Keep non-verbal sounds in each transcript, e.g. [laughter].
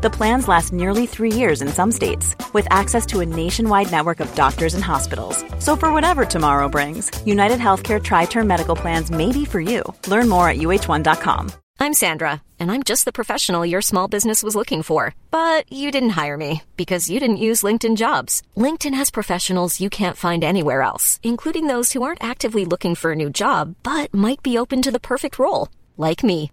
The plans last nearly three years in some states, with access to a nationwide network of doctors and hospitals. So, for whatever tomorrow brings, United Healthcare Tri Term Medical Plans may be for you. Learn more at uh1.com. I'm Sandra, and I'm just the professional your small business was looking for. But you didn't hire me because you didn't use LinkedIn jobs. LinkedIn has professionals you can't find anywhere else, including those who aren't actively looking for a new job but might be open to the perfect role, like me.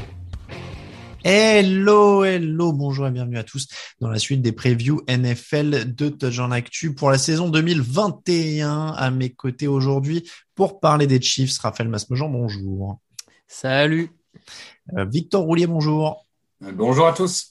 Hello, hello, bonjour et bienvenue à tous dans la suite des previews NFL de Touchdown Actu pour la saison 2021. À mes côtés aujourd'hui pour parler des Chiefs, Raphaël Masmejean, bonjour. Salut. Euh, Victor Roulier, bonjour. Bonjour à tous.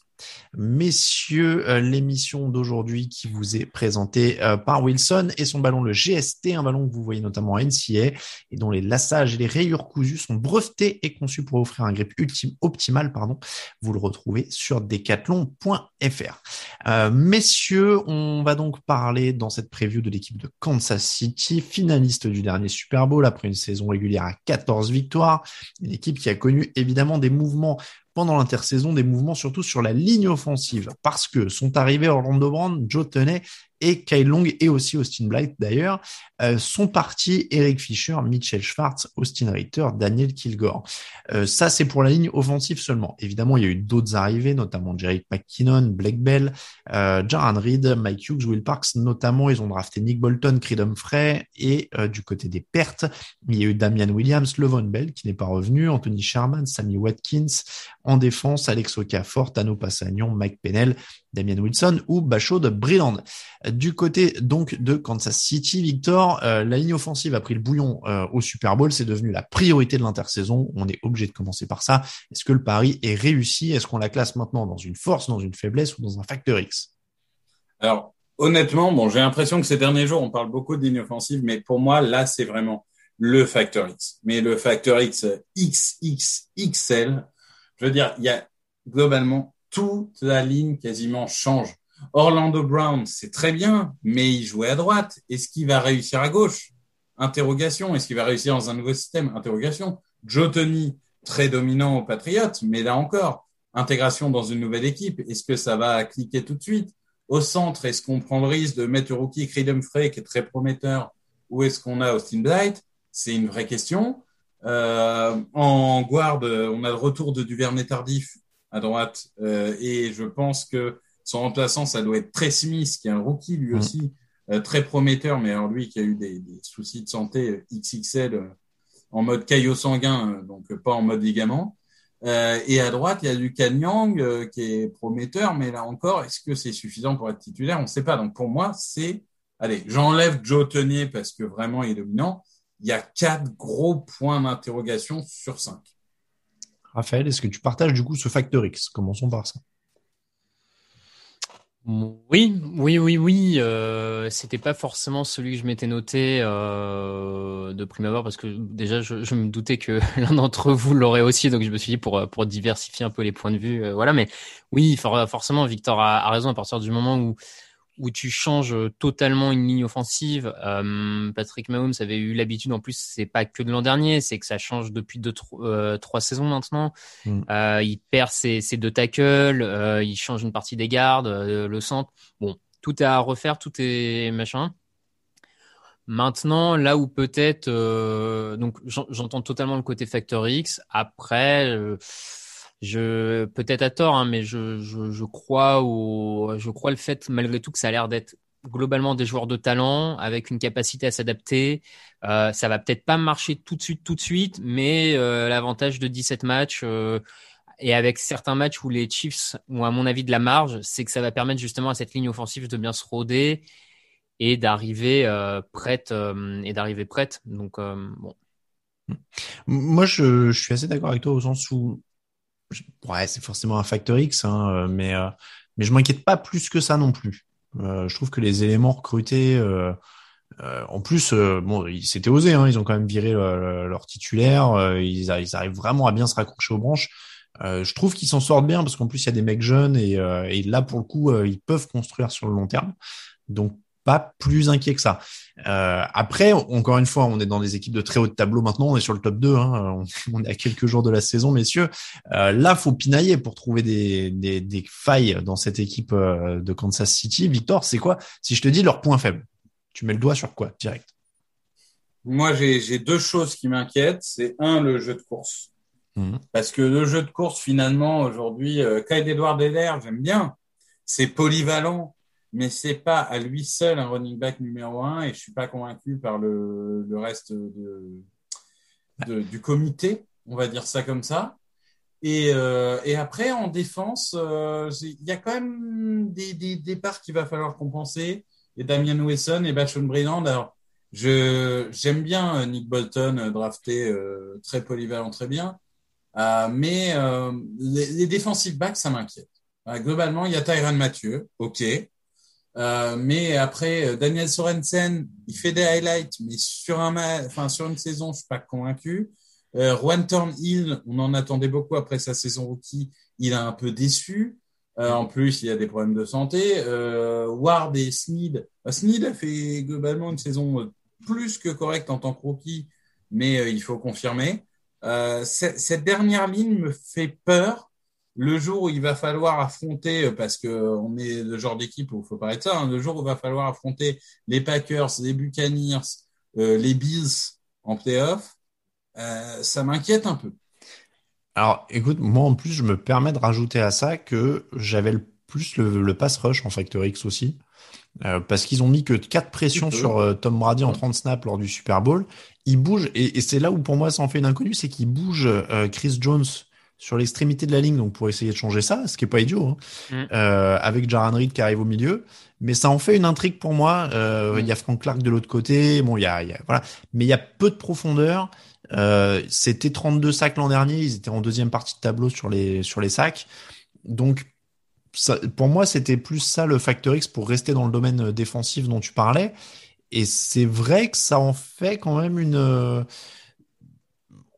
Messieurs, euh, l'émission d'aujourd'hui qui vous est présentée euh, par Wilson et son ballon, le GST, un ballon que vous voyez notamment à NCA et dont les lassages et les rayures cousues sont brevetés et conçus pour offrir un grip ultime, optimal. Pardon. Vous le retrouvez sur decathlon.fr. Euh, messieurs, on va donc parler dans cette preview de l'équipe de Kansas City, finaliste du dernier Super Bowl après une saison régulière à 14 victoires. Une équipe qui a connu évidemment des mouvements pendant l'intersaison des mouvements surtout sur la ligne offensive. Parce que sont arrivés Orlando Brown, Joe Tunney et Kyle Long et aussi Austin Blight d'ailleurs euh, sont partis Eric Fisher, Mitchell Schwartz, Austin Ritter, Daniel Kilgore. Euh, ça c'est pour la ligne offensive seulement. Évidemment, il y a eu d'autres arrivées, notamment Jerry McKinnon, Blake Bell, euh, Jaron Reed, Mike Hughes, Will Parks, notamment ils ont drafté Nick Bolton, Creed Humphrey et euh, du côté des pertes, il y a eu Damian Williams, Levon Bell qui n'est pas revenu, Anthony Sherman, Sammy Watkins, en défense, Alex Okafor, Tano Passagnon, Mike Pennell, Damian Wilson ou Bachod Brilland. Du côté donc de Kansas City, Victor, euh, la ligne offensive a pris le bouillon euh, au Super Bowl, c'est devenu la priorité de l'intersaison. On est obligé de commencer par ça. Est-ce que le pari est réussi? Est-ce qu'on la classe maintenant dans une force, dans une faiblesse ou dans un facteur X? Alors honnêtement, bon, j'ai l'impression que ces derniers jours, on parle beaucoup de ligne offensive, mais pour moi, là, c'est vraiment le facteur X. Mais le facteur X XXXL, je veux dire, il y a globalement toute la ligne quasiment change. Orlando Brown, c'est très bien, mais il jouait à droite. Est-ce qu'il va réussir à gauche? Interrogation. Est-ce qu'il va réussir dans un nouveau système? Interrogation. Joe Tony, très dominant aux Patriots, mais là encore, intégration dans une nouvelle équipe. Est-ce que ça va cliquer tout de suite? Au centre, est-ce qu'on prend le risque de mettre rookie Creed Humphrey, qui est très prometteur, ou est-ce qu'on a Austin Blight C'est une vraie question. Euh, en guard, on a le retour de Duvernay tardif à droite, euh, et je pense que son remplaçant, ça doit être Trey Smith, qui est un rookie lui Mm. aussi, euh, très prometteur, mais alors lui qui a eu des, des soucis de santé euh, XXL euh, en mode caillot sanguin, euh, donc pas en mode ligament. Euh, et à droite, il y a du Kanyang euh, qui est prometteur, mais là encore, est-ce que c'est suffisant pour être titulaire? On ne sait pas. Donc pour moi, c'est allez, j'enlève Joe Tenier parce que vraiment il est dominant. Il y a quatre gros points d'interrogation sur cinq. Raphaël, est-ce que tu partages du coup ce facteur X? Commençons par ça. Oui, oui, oui, oui. Euh, c'était pas forcément celui que je m'étais noté euh, de prime abord parce que déjà je, me doutais que [laughs] l'un d'entre vous l'aurait aussi, donc je me suis dit pour pour diversifier un peu les points de vue, euh, voilà. Mais oui, for- forcément, Victor a raison à partir du moment où où tu changes totalement une ligne offensive. Euh, Patrick Mahomes avait eu l'habitude, en plus, c'est pas que de l'an dernier, c'est que ça change depuis deux, tro- euh, trois saisons maintenant. Mm. Euh, il perd ses, ses deux tackles, euh, il change une partie des gardes, euh, le centre. Bon, tout est à refaire, tout est machin. Maintenant, là où peut-être, euh, donc j'en- j'entends totalement le côté Factor X. Après, euh, je peut-être à tort, hein, mais je, je, je crois au, je crois le fait malgré tout que ça a l'air d'être globalement des joueurs de talent avec une capacité à s'adapter. Euh, ça va peut-être pas marcher tout de suite, tout de suite, mais euh, l'avantage de 17 matchs. euh, et avec certains matchs où les Chiefs ont, à mon avis, de la marge, c'est que ça va permettre justement à cette ligne offensive de bien se rôder et d'arriver euh, prête euh, et d'arriver prête. Donc euh, bon. Moi, je, je suis assez d'accord avec toi au sens où ouais, c'est forcément un facteur X, hein, mais mais je m'inquiète pas plus que ça non plus. je trouve que les éléments recrutés en plus, bon, c'était osé, hein, ils ont quand même viré leur titulaire, ils, ils, arrivent vraiment à bien se raccrocher aux branches. je trouve qu'ils s'en sortent bien parce qu'en plus il y a des mecs jeunes et, et là pour le coup ils peuvent construire sur le long terme. Donc pas plus inquiet que ça. Euh, après, encore une fois, on est dans des équipes de très haut de tableau maintenant. On est sur le top 2. Hein, [laughs] on, est à quelques jours de la saison, messieurs. Euh, là, faut pinailler pour trouver des, des, des failles dans cette équipe euh, de Kansas City. Victor, c'est quoi? Si je te dis leur point faible, tu mets le doigt sur quoi direct? Moi, j'ai deux choses qui m'inquiètent. C'est un, le jeu de course. Mmh. Parce que le jeu de course, finalement, aujourd'hui, euh, Kyle Edward j'aime bien. C'est polyvalent mais c'est pas à lui seul un running back numéro un et je suis pas convaincu par le, reste de, du comité, on va dire ça comme ça. Et, euh, après en défense, euh, il y a quand même des, des départs qu'il va falloir compenser. Et Damien Wesson et Bachon Brilland. Alors j'aime bien euh, Nick Bolton drafté très polyvalent, très bien. Mais les, les defensive backs, ça m'inquiète. globalement, il y a Tyron Mathieu, ok. Euh, mais après, euh, Daniel Sorensen, il fait des highlights, mais sur un, enfin sur une saison, je suis pas convaincu. Euh, Juan Hill, on en attendait beaucoup après sa saison rookie, il a un peu déçu. Euh, en plus, il y a des problèmes de santé. Euh, Ward et Sneed, euh, Sneed a fait globalement une saison plus que correcte en tant que rookie, mais il faut confirmer. cette dernière ligne me fait peur le jour où il va falloir affronter, euh, parce que on est le genre d'équipe où il faut pas être ça, hein, le jour où il va falloir affronter les Packers, les Buccaneers, euh, les Bills en playoff, euh, ça m'inquiète un peu. Alors, écoute, moi en plus, je me permets de rajouter à ça que j'avais le plus le, pass rush en Factor X aussi. parce qu'ils ont mis que quatre pressions sur Tom Brady en 30 snaps lors du Super Bowl. Il bouge, et, et c'est là où pour moi ça en fait une inconnue, c'est qu'il bouge Chris Jones sur l'extrémité de la ligne, donc pour essayer de changer ça, ce qui est pas idiot, hein. mm. euh, avec Jaran Reed qui arrive au milieu. Mais ça en fait une intrigue pour moi. Euh, il y a Frank Clark de l'autre côté. Bon, il y a, y a, voilà, mais il y a peu de profondeur. Euh, C'était 32 sacs l'an dernier. Ils étaient en deuxième partie de tableau sur les sur les sacs. Donc ça, pour moi, c'était plus ça le facteur X pour rester dans le domaine défensif dont tu parlais. Et c'est vrai que ça en fait quand même une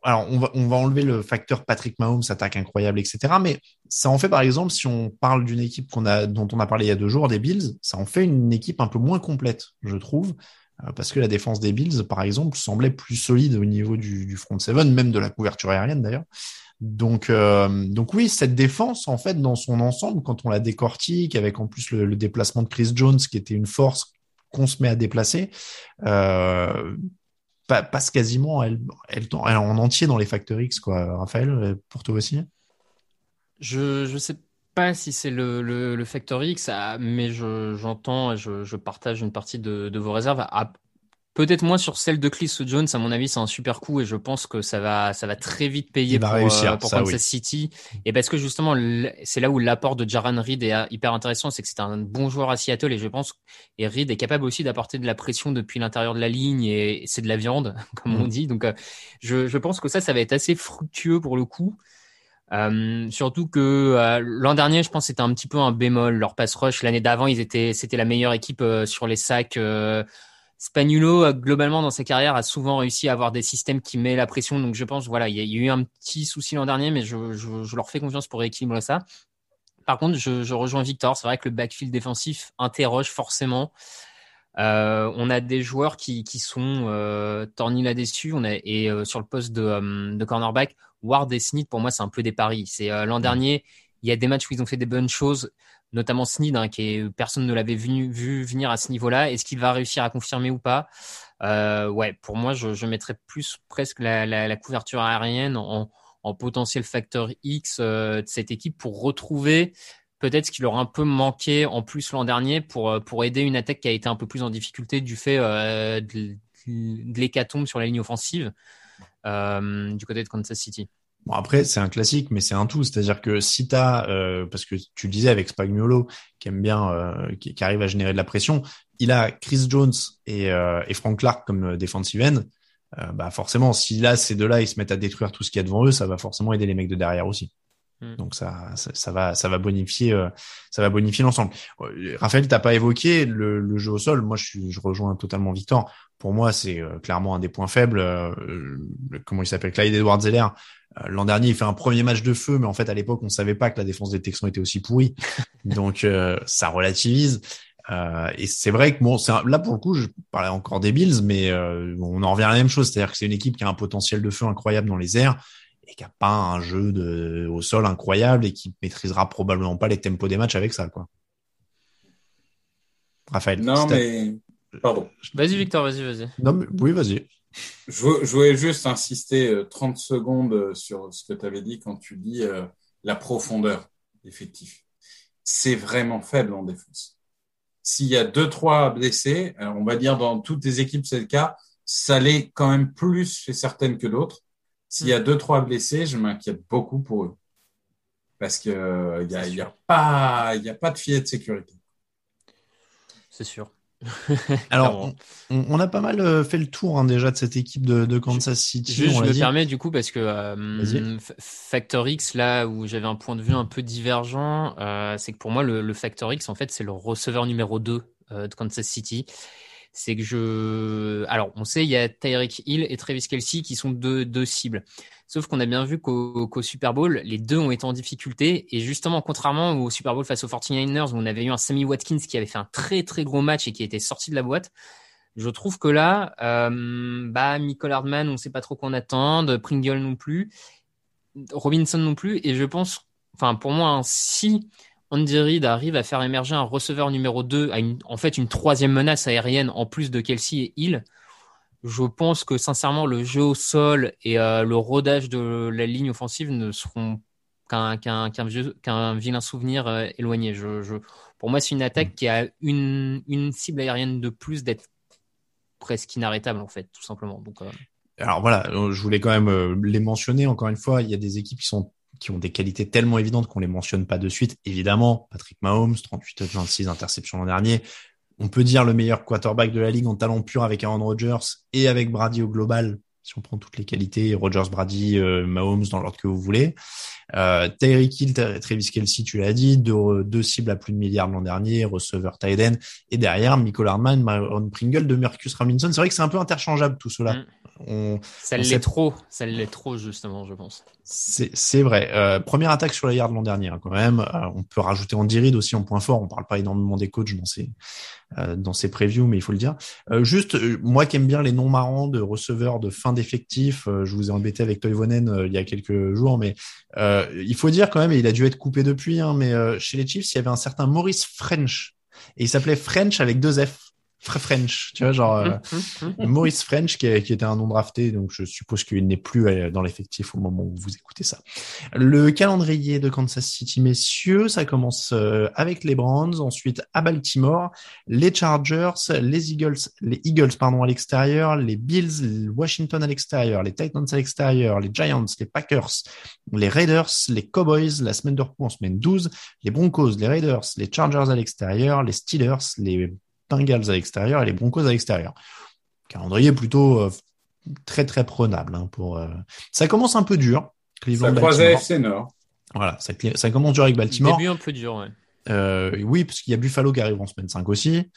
alors on va, on va enlever le facteur Patrick Mahomes, attaque incroyable, etc. Mais ça en fait, par exemple, si on parle d'une équipe qu'on a, dont on a parlé il y a deux jours, des Bills, ça en fait une équipe un peu moins complète, je trouve, euh, parce que la défense des Bills, par exemple, semblait plus solide au niveau du, du front seven, même de la couverture aérienne d'ailleurs. Donc, euh, donc oui, cette défense, en fait, dans son ensemble, quand on la décortique, avec en plus le, le déplacement de Chris Jones, qui était une force qu'on se met à déplacer, euh, passe quasiment elle, elle, en entier dans les Factor X, quoi. Raphaël, pour toi aussi? Je ne sais pas si c'est le, le, X, ah, mais j'entends je, je, partage une partie de, vos réserves. À, Peut-être moins sur celle de Chris Jones, à mon avis, c'est un super coup et je pense que ça va, ça va très vite payer pour, réussir, euh, pour Kansas City. Et parce que justement, c'est là où l'apport de Jaran Reed est euh, hyper intéressant, c'est que c'est un bon joueur à Seattle et je pense et Reed est capable aussi d'apporter de la pression depuis l'intérieur de la ligne et c'est de la viande, [laughs] comme on mm. dit. Donc, euh, je, je pense que ça, ça va être assez fructueux pour le coup. Euh, surtout que l'an dernier, je pense, c'était un petit peu un bémol. Leur pass rush l'année d'avant, ils étaient, c'était la meilleure équipe sur les sacs. Spagnuolo, globalement, dans sa carrière, a souvent réussi à avoir des systèmes qui mettent la pression. Donc, je pense, voilà, il y a eu un petit souci l'an dernier, mais je, je, leur fais confiance pour rééquilibrer ça. Par contre, je, je rejoins Victor. C'est vrai que le backfield défensif interroge forcément. Euh, on a des joueurs qui, qui sont euh, tornis là-dessus. On a et euh, sur le poste de, euh, de cornerback, Ward et Smith, pour moi, c'est un peu des paris. C'est euh, l'an mmh. dernier, il y a des matchs où ils ont fait des bonnes choses notamment Sneed, hein, qui est, personne ne l'avait vu, venir à ce niveau-là. Est-ce qu'il va réussir à confirmer ou pas? Euh, Ouais, pour moi, je, mettrais plus presque la, couverture aérienne en, en, potentiel facteur X euh, de cette équipe pour retrouver peut-être ce qui leur a un peu manqué en plus l'an dernier pour, euh, pour aider une attaque qui a été un peu plus en difficulté du fait euh, de, de l'hécatombe sur la ligne offensive euh, du côté de Kansas City. Bon, après, c'est un classique, mais c'est un tout. C'est-à-dire que si tu as, euh, parce que tu le disais avec Spagnuolo, qui aime bien, euh, qui, arrive à générer de la pression, il a Chris Jones et, euh, et Frank Clark comme defensive end. bah forcément, si là, ces deux-là, ils se mettent à détruire tout ce qu'il y a devant eux, ça va forcément aider les mecs de derrière aussi. Hmm. Donc ça, ça, ça, va, ça va bonifier, ça va bonifier l'ensemble. Raphaël, t'as pas évoqué le, le, jeu au sol. Moi, je, je rejoins totalement Victor. Pour moi, c'est clairement un des points faibles. comment il s'appelle, Clyde Edwards-Zeller euh, l'an dernier, il fait un premier match de feu, mais en fait, à l'époque, on savait pas que la défense des Texans était aussi pourrie. [laughs] Donc, euh, ça relativise. Euh, et c'est vrai que bon, un, là pour le coup, je parlais encore des Bills, mais euh, on en revient à la même chose, c'est-à-dire que c'est une équipe qui a un potentiel de feu incroyable dans les airs et qui a pas un jeu de, au sol incroyable et qui maîtrisera probablement pas les tempos des matchs avec ça, quoi. Raphaël. Non mais pardon. Vas-y Victor, vas-y, vas-y. Non mais oui, vas-y. Je, voulais juste insister 30 euh, secondes euh, sur ce que tu avais dit quand tu dis euh, la profondeur effectif. C'est vraiment faible en défense. S'il y a deux, trois blessés, on va dire dans toutes les équipes c'est le cas, ça l'est quand même plus chez certaines que d'autres. S'il y a deux, trois blessés, je m'inquiète beaucoup pour eux. Parce que il y a, y a pas, il y a pas de filet de sécurité. C'est sûr. [laughs] Alors, on, a pas mal euh, fait le tour hein, déjà de cette équipe de, Kansas City. je me permets du coup parce que euh, Factor X, là où j'avais un point de vue un peu divergent, euh, c'est que pour moi le, Factor X en fait c'est le receveur numéro 2 de Kansas City. C'est que je, alors on sait il y a Tyreek Hill et Travis Kelsey qui sont deux, deux cibles. Sauf qu'on a bien vu qu'au Super Bowl, les deux ont été en difficulté. Et justement, contrairement au Super Bowl face aux 49ers, où on avait eu un Sammy Watkins qui avait fait un très très gros match et qui était sorti de la boîte, je trouve que là, euh, bah, Michael Hardman, on ne sait pas trop qu'on attend, Pringle non plus, Robinson non plus. Et je pense, enfin pour moi, hein, si Andy Reid arrive à faire émerger un receveur numéro 2, à une, en fait une troisième menace aérienne en plus de Kelsey et Hill, je pense que sincèrement, le jeu au sol et euh, le rodage de la ligne offensive ne seront qu'un vilain souvenir euh, éloigné. Pour moi, c'est une attaque qui a une, cible aérienne de plus d'être presque inarrêtable, en fait, tout simplement. Euh, Alors voilà, je voulais quand même les mentionner. Encore une fois, il y a des équipes qui sont qui ont des qualités tellement évidentes qu'on les mentionne pas de suite. Évidemment, Patrick Mahomes, 38 26 interceptions l'an dernier on peut dire le meilleur quarterback de la ligue en talent pur avec Aaron Rodgers et avec Brady au global, si on prend toutes les qualités, Rodgers, Brady, euh, Mahomes dans l'ordre que vous voulez. Euh, Tyreek Hill, Travis Kelsey, tu l'as dit, deux, cibles à plus de milliards l'an dernier, receveur Tyden, et derrière, Michael Hardman, Myron Pringle, de Marcus Robinson. C'est vrai que c'est un peu interchangeable tout cela. Mm. On, ça l'est trop, ça l'est trop justement, je pense. C'est vrai. Euh, première attaque sur la yard l'an dernier hein, quand même. Euh, on peut rajouter Andy Reid aussi en point fort. On parle pas énormément des coachs dans ces euh, dans ces previews, mais il faut le dire. Euh, juste, moi qui aime bien les noms marrants de receveurs de fin d'effectif, je vous ai embêté avec Toivonen il y a quelques jours, mais il faut dire quand même, et il a dû être coupé depuis, hein, mais chez les Chiefs, il y avait un certain Maurice French et il s'appelait French avec deux F. French, tu vois, genre euh, hum, hum, hum, Maurice French qui, qui, était un nom drafté, donc je suppose qu'il n'est plus euh, dans l'effectif au moment où vous écoutez ça. Le calendrier de Kansas City, messieurs, ça commence euh, avec les Browns, ensuite à Baltimore, les Chargers, les Eagles, les Eagles pardon à l'extérieur, les Bills, Washington à l'extérieur, les Titans à l'extérieur, les Giants, les Packers, les Raiders, les Cowboys la semaine de repos en semaine 12, les Broncos, les Raiders, les Chargers à l'extérieur, les Steelers, les Bengals à l'extérieur et les Broncos à l'extérieur. Calendrier plutôt euh, très très prenable hein, pour. Euh, ça commence un peu dur. Cleveland, ça croise FC Nord. Voilà, ça, ça, commence dur avec Baltimore. Début un peu dur, ouais. Euh, oui, parce qu'il y a Buffalo qui arrive en semaine 5 aussi.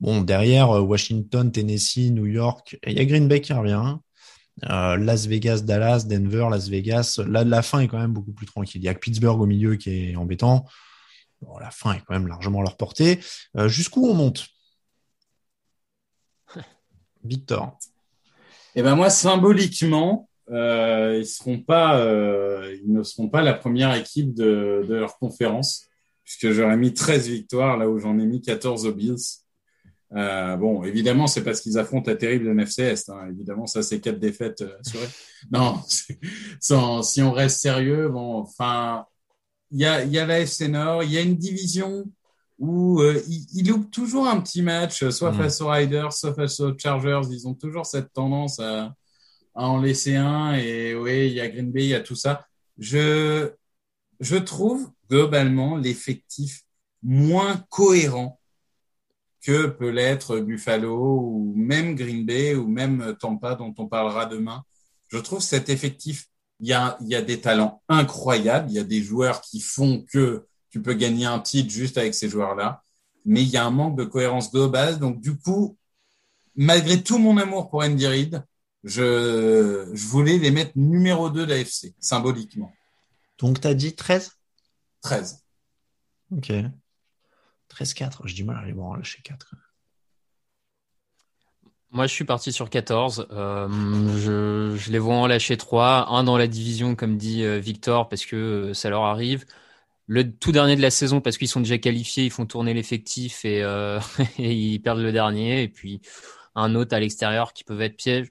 Bon, derrière, Washington, Tennessee, New York, il y a Green Bay qui revient. Las Vegas, Dallas, Denver, Las Vegas. Là, la fin est quand même beaucoup plus tranquille. Il y a Pittsburgh au milieu qui est embêtant. Bon, la fin est quand même largement à leur portée. Jusqu'où on monte? Victor. Eh ben moi, symboliquement, euh, euh, ils ne seront pas la première équipe de, leur conférence, puisque j'aurais mis 13 victoires là où j'en ai mis 14 aux Bills. Euh, bon, évidemment, c'est parce qu'ils affrontent la terrible NFCS. Hein. Évidemment, ça, c'est quatre défaites assurées. [laughs] Non, sans, si on reste sérieux, bon, enfin, il y a, y a la FC Nord, il y a une division où euh, il, loupe toujours un petit match, soit mm. face aux Riders, soit face aux Chargers. Ils ont toujours cette tendance à, en laisser un et oui, il y a Green Bay, il y a tout ça. Je, je trouve globalement l'effectif moins cohérent que peut l'être Buffalo ou même Green Bay ou même Tampa dont on parlera demain. Je trouve cet effectif, il y a, il y a des talents incroyables, il y a des joueurs qui font que tu peux gagner un titre juste avec ces joueurs-là, mais il y a un manque de cohérence globale. Donc du coup, malgré tout mon amour pour Andy Reid, je, je voulais les mettre numéro 2 de l'AFC, symboliquement. Donc tu as dit 13 13. Ok. 13-4, j'ai du mal à les voir en lâcher 4. Moi, je suis parti sur 14. Euh, je, je, les vois en lâcher 3. Un dans la division, comme dit euh, Victor, parce que euh, ça leur arrive. Le tout dernier de la saison, parce qu'ils sont déjà qualifiés, ils font tourner l'effectif et, euh, [laughs] et, ils perdent le dernier. Et puis un autre à l'extérieur qui peuvent être piège.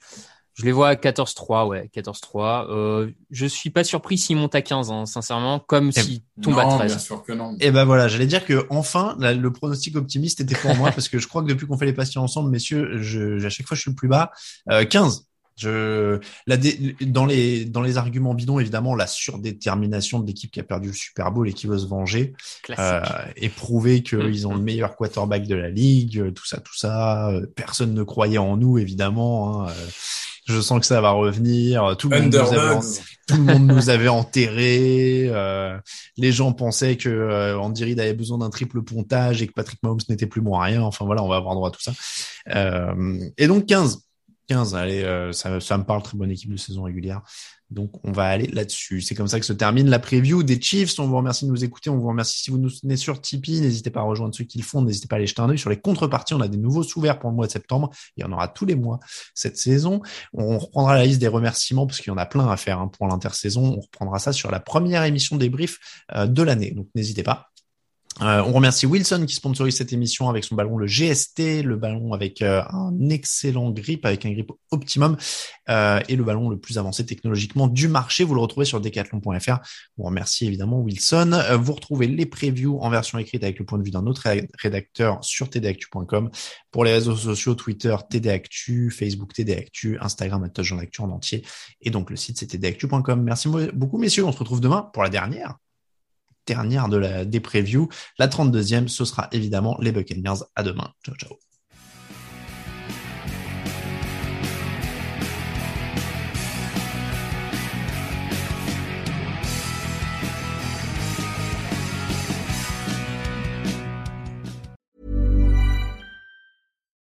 Je les vois à 14-3, ouais, 14-3. Euh, je suis pas surpris s'ils montent à 15, hein, sincèrement, comme si s'ils tombent à 13. Bien sûr que non. Et ben voilà, j'allais dire que enfin, la, le pronostic optimiste était pour moi [laughs] parce que je crois que depuis qu'on fait les patients ensemble, messieurs, je, à chaque fois je suis le plus bas. Euh, 15. Je, la dans les dans les arguments bidons, évidemment, la surdétermination de l'équipe qui a perdu le Super Bowl et qui veut se venger, euh, et prouver qu'ils ont le meilleur quarterback de la ligue, tout ça, tout ça. Personne ne croyait en nous, évidemment. Hein. Je sens que ça va revenir. Tout le monde, nous avait, tout le monde nous avait enterré. Euh, les gens pensaient que euh, Andy Reid avait besoin d'un triple pontage et que Patrick Mahomes n'était plus moins rien. Enfin voilà, on va avoir droit à tout ça. Euh, et donc 15. 15, allez, euh, ça, ça me parle, très bonne équipe de saison régulière. Donc, on va aller là-dessus. C'est comme ça que se termine la preview des Chiefs. On vous remercie de nous écouter. On vous remercie si vous nous soutenez sur Tipeee. N'hésitez pas à rejoindre ceux qui le font. N'hésitez pas à aller jeter un œil sur les contreparties. On a des nouveaux sous-verts pour le mois de septembre. Il y en aura tous les mois cette saison. On reprendra la liste des remerciements parce qu'il y en a plein à faire hein, pour l'intersaison. On reprendra ça sur la première émission débrief euh, de l'année. Donc, n'hésitez pas. Euh, on remercie Wilson qui sponsorise cette émission avec son ballon le GST, le ballon avec euh, un excellent grip, avec un grip optimum euh, et le ballon le plus avancé technologiquement du marché. Vous le retrouvez sur decathlon.fr. On remercie évidemment Wilson. Euh, vous retrouvez les previews en version écrite avec le point de vue d'un autre rédacteur sur tdactu.com. Pour les réseaux sociaux, Twitter, tdactu, Facebook, tdactu, Instagram, Jean d'actu en entier. Et donc le site c'est tdactu.com. Merci beaucoup messieurs. On se retrouve demain pour la dernière dernière de la, des previews. La 32e, ce sera évidemment les Buccaneers. À demain. Ciao, ciao.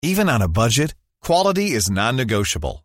Even on a budget, quality is non-negotiable.